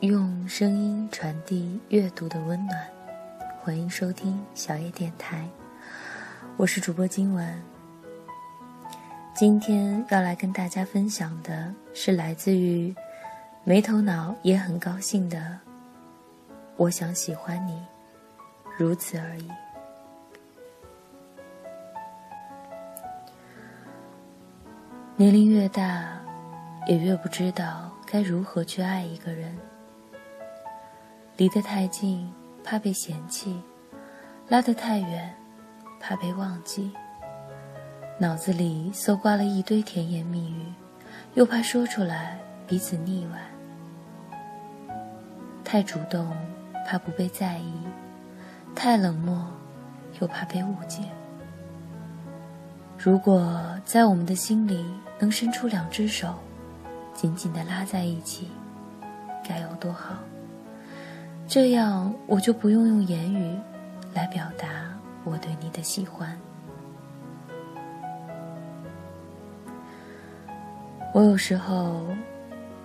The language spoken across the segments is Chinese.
用声音传递阅读的温暖，欢迎收听小叶电台，我是主播今晚。今天要来跟大家分享的是来自于没头脑也很高兴的，我想喜欢你，如此而已。年龄越大，也越不知道该如何去爱一个人。离得太近，怕被嫌弃；拉得太远，怕被忘记。脑子里搜刮了一堆甜言蜜语，又怕说出来彼此腻歪。太主动，怕不被在意；太冷漠，又怕被误解。如果在我们的心里能伸出两只手，紧紧地拉在一起，该有多好！这样我就不用用言语来表达我对你的喜欢。我有时候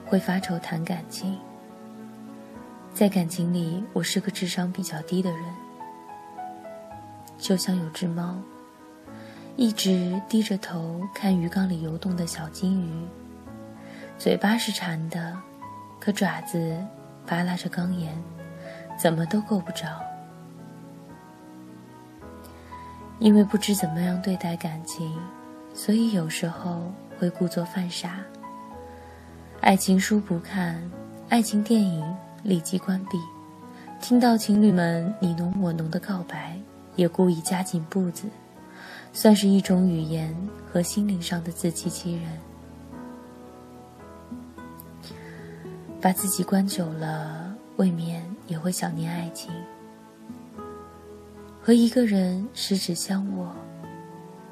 会发愁谈感情，在感情里，我是个智商比较低的人，就像有只猫。一直低着头看鱼缸里游动的小金鱼，嘴巴是馋的，可爪子扒拉着缸沿，怎么都够不着。因为不知怎么样对待感情，所以有时候会故作犯傻。爱情书不看，爱情电影立即关闭，听到情侣们你侬我侬的告白，也故意加紧步子。算是一种语言和心灵上的自欺欺人，把自己关久了，未免也会想念爱情。和一个人十指相握，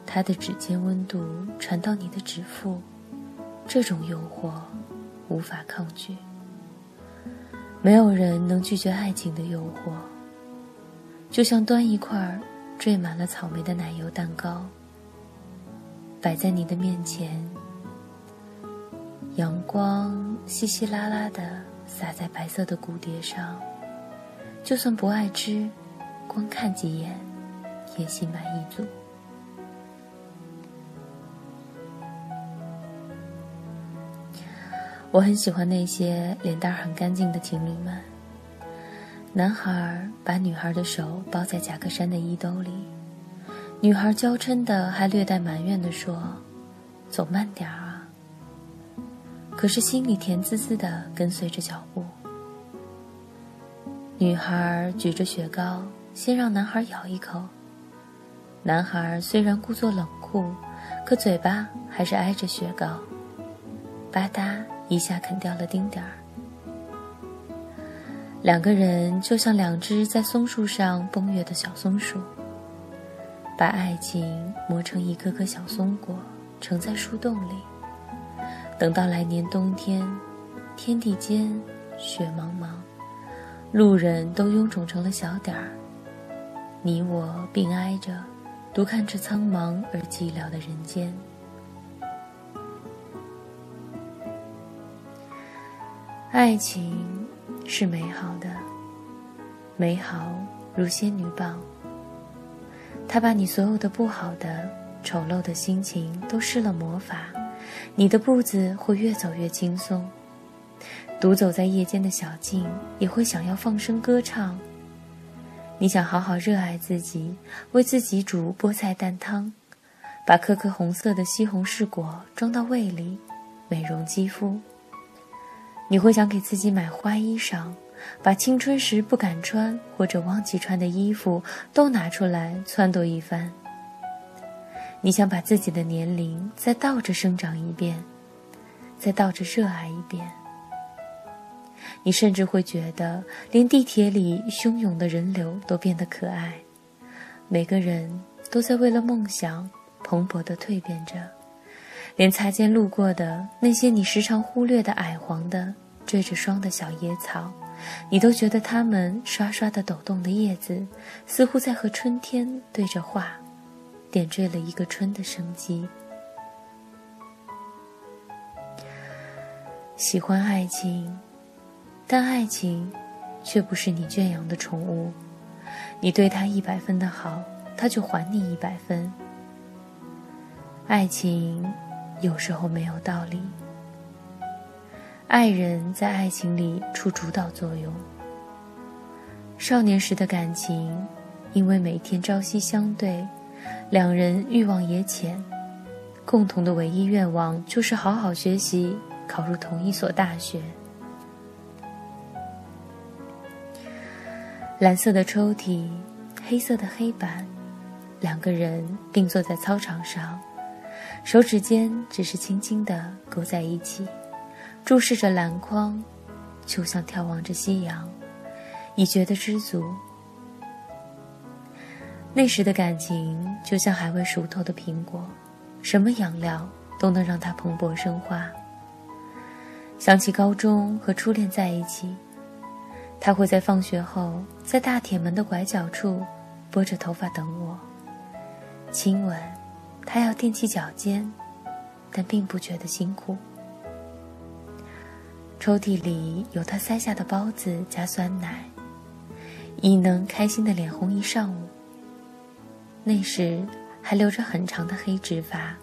他的指尖温度传到你的指腹，这种诱惑无法抗拒。没有人能拒绝爱情的诱惑，就像端一块缀满了草莓的奶油蛋糕，摆在你的面前。阳光稀稀拉拉的洒在白色的骨碟上，就算不爱吃，光看几眼也心满意足。我很喜欢那些脸蛋很干净的情侣们。男孩把女孩的手包在夹克衫的衣兜里，女孩娇嗔的还略带埋怨的说：“走慢点啊。”可是心里甜滋滋的跟随着脚步。女孩举着雪糕，先让男孩咬一口。男孩虽然故作冷酷，可嘴巴还是挨着雪糕，吧嗒一下啃掉了丁点儿。两个人就像两只在松树上蹦跃的小松鼠，把爱情磨成一颗颗小松果，盛在树洞里。等到来年冬天，天地间雪茫茫，路人都臃肿成了小点儿，你我并挨着，独看着苍茫而寂寥的人间。爱情。是美好的，美好如仙女棒。它把你所有的不好的、丑陋的心情都施了魔法，你的步子会越走越轻松。独走在夜间的小径，也会想要放声歌唱。你想好好热爱自己，为自己煮菠菜蛋汤，把颗颗红色的西红柿果装到胃里，美容肌肤。你会想给自己买花衣裳，把青春时不敢穿或者忘记穿的衣服都拿出来撺掇一番。你想把自己的年龄再倒着生长一遍，再倒着热爱一遍。你甚至会觉得，连地铁里汹涌的人流都变得可爱，每个人都在为了梦想蓬勃地蜕变着。连擦肩路过的那些你时常忽略的矮黄的缀着霜的小野草，你都觉得它们刷刷的抖动的叶子，似乎在和春天对着话，点缀了一个春的生机。喜欢爱情，但爱情却不是你圈养的宠物，你对他一百分的好，他就还你一百分。爱情有时候没有道理，爱人在爱情里出主导作用。少年时的感情，因为每天朝夕相对，两人欲望也浅，共同的唯一愿望就是好好学习，考入同一所大学。蓝色的抽屉，黑色的黑板，两个人并坐在操场上，手指间只是轻轻地勾在一起，注视着篮筐，就像眺望着夕阳，已觉得知足。那时的感情就像还未熟透的苹果，什么养料都能让它蓬勃生花。想起高中和初恋在一起。他会在放学后，在大铁门的拐角处，拨着头发等我，亲吻。他要踮起脚尖，但并不觉得辛苦。抽屉里有他塞下的包子加酸奶，已能开心的脸红一上午。那时还留着很长的黑直发，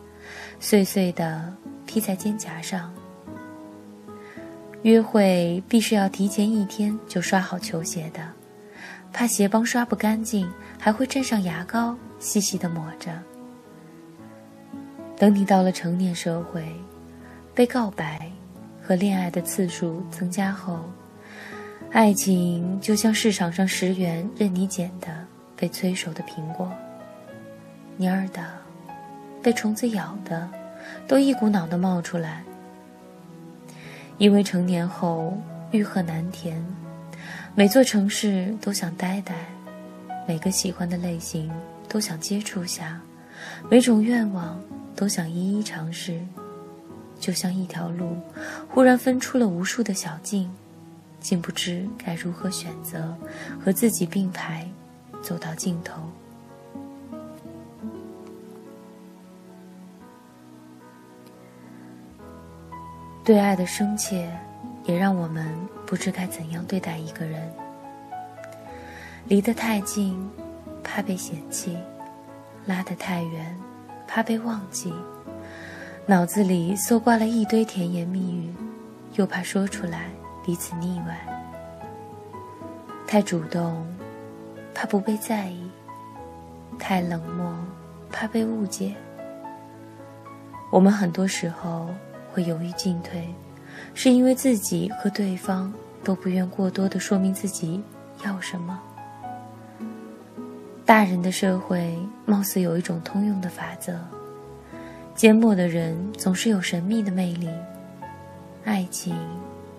碎碎的披在肩胛上。约会必须要提前一天就刷好球鞋的，怕鞋帮刷不干净，还会蘸上牙膏细细的抹着。等你到了成年社会，被告白和恋爱的次数增加后，爱情就像市场上十元任你捡的被催熟的苹果，蔫儿的，被虫子咬的，都一股脑的冒出来。因为成年后欲壑难填，每座城市都想待待，每个喜欢的类型都想接触下，每种愿望都想一一尝试，就像一条路，忽然分出了无数的小径，竟不知该如何选择，和自己并排，走到尽头。对爱的深切，也让我们不知该怎样对待一个人。离得太近，怕被嫌弃；拉得太远，怕被忘记。脑子里搜刮了一堆甜言蜜语，又怕说出来彼此腻歪。太主动，怕不被在意；太冷漠，怕被误解。我们很多时候。会犹豫进退，是因为自己和对方都不愿过多的说明自己要什么。大人的社会貌似有一种通用的法则：缄默的人总是有神秘的魅力，爱情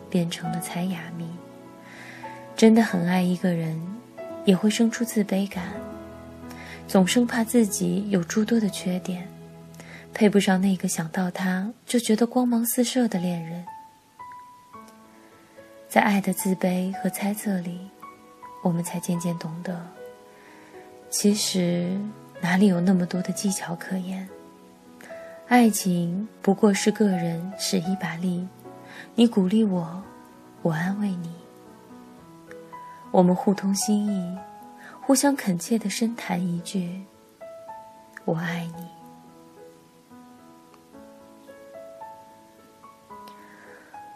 变成了猜哑谜。真的很爱一个人，也会生出自卑感，总生怕自己有诸多的缺点。配不上那个想到他就觉得光芒四射的恋人，在爱的自卑和猜测里，我们才渐渐懂得，其实哪里有那么多的技巧可言？爱情不过是个人使一把力，你鼓励我，我安慰你，我们互通心意，互相恳切的深谈一句：“我爱你。”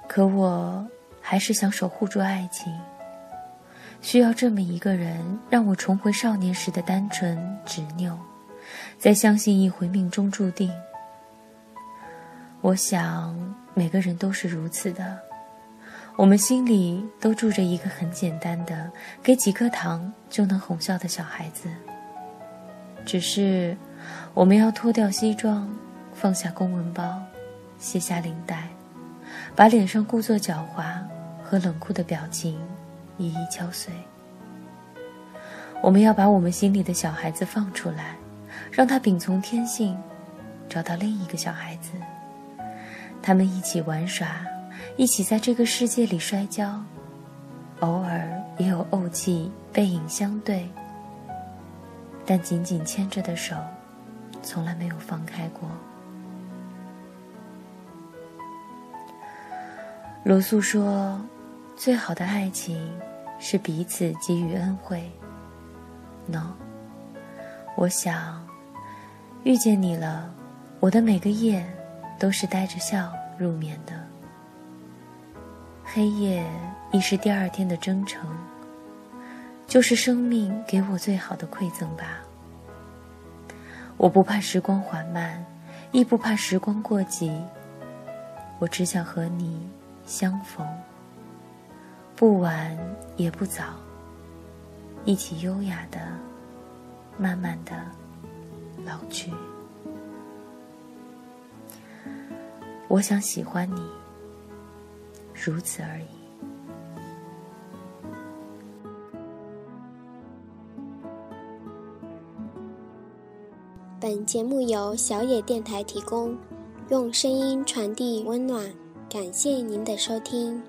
可我还是想守护住爱情，需要这么一个人，让我重回少年时的单纯执拗，再相信一回命中注定。我想每个人都是如此的，我们心里都住着一个很简单的，给几颗糖就能哄笑的小孩子。只是我们要脱掉西装，放下公文包，卸下领带。把脸上故作狡猾和冷酷的表情一一敲碎。我们要把我们心里的小孩子放出来，让他秉从天性，找到另一个小孩子。他们一起玩耍，一起在这个世界里摔跤，偶尔也有怄气，背影相对，但紧紧牵着的手，从来没有放开过。罗素说：“最好的爱情是彼此给予恩惠。No，我想遇见你了，我的每个夜都是带着笑入眠的。黑夜亦是第二天的征程，就是生命给我最好的馈赠吧。我不怕时光缓慢，亦不怕时光过急。我只想和你相逢，不晚也不早，一起优雅的、慢慢的老去。我想喜欢你，如此而已。本节目由小野电台提供，用声音传递温暖，感谢您的收听。